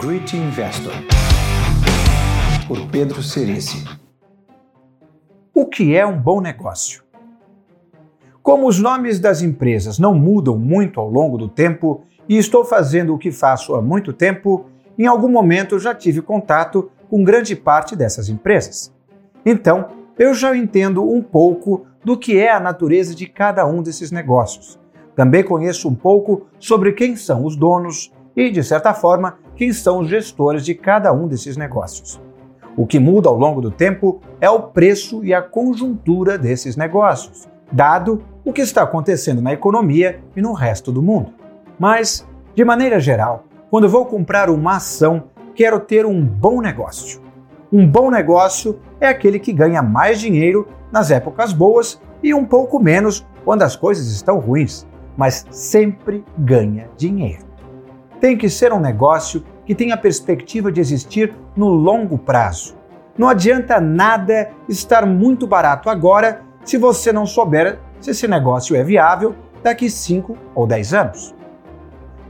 Great Investor, por Pedro Cerici. O que é um bom negócio? Como os nomes das empresas não mudam muito ao longo do tempo e estou fazendo o que faço há muito tempo, em algum momento já tive contato com grande parte dessas empresas. Então, eu já entendo um pouco do que é a natureza de cada um desses negócios. Também conheço um pouco sobre quem são os donos e, de certa forma, quem são os gestores de cada um desses negócios. O que muda ao longo do tempo é o preço e a conjuntura desses negócios, dado o que está acontecendo na economia e no resto do mundo. Mas, de maneira geral, quando vou comprar uma ação, quero ter um bom negócio. Um bom negócio é aquele que ganha mais dinheiro nas épocas boas e um pouco menos quando as coisas estão ruins, mas sempre ganha dinheiro tem que ser um negócio que tenha perspectiva de existir no longo prazo. Não adianta nada estar muito barato agora se você não souber se esse negócio é viável daqui 5 ou 10 anos.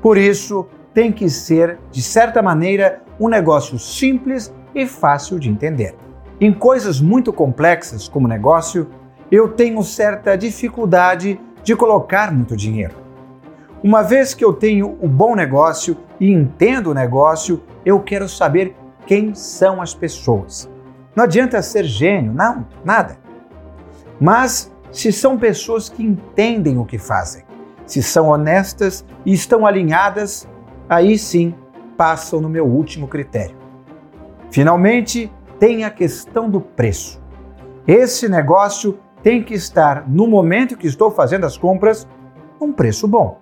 Por isso, tem que ser, de certa maneira, um negócio simples e fácil de entender. Em coisas muito complexas como negócio, eu tenho certa dificuldade de colocar muito dinheiro. Uma vez que eu tenho o bom negócio e entendo o negócio, eu quero saber quem são as pessoas. Não adianta ser gênio, não, nada. Mas se são pessoas que entendem o que fazem, se são honestas e estão alinhadas, aí sim passam no meu último critério. Finalmente, tem a questão do preço. Esse negócio tem que estar, no momento que estou fazendo as compras, um preço bom.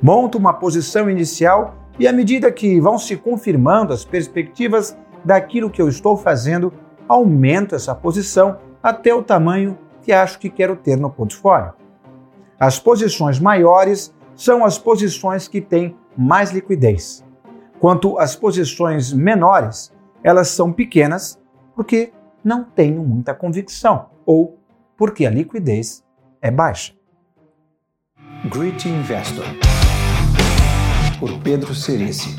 Monto uma posição inicial e, à medida que vão se confirmando as perspectivas daquilo que eu estou fazendo, aumento essa posição até o tamanho que acho que quero ter no portfólio. As posições maiores são as posições que têm mais liquidez. Quanto às posições menores, elas são pequenas porque não tenho muita convicção ou porque a liquidez é baixa. Great Investor por Pedro Cerici.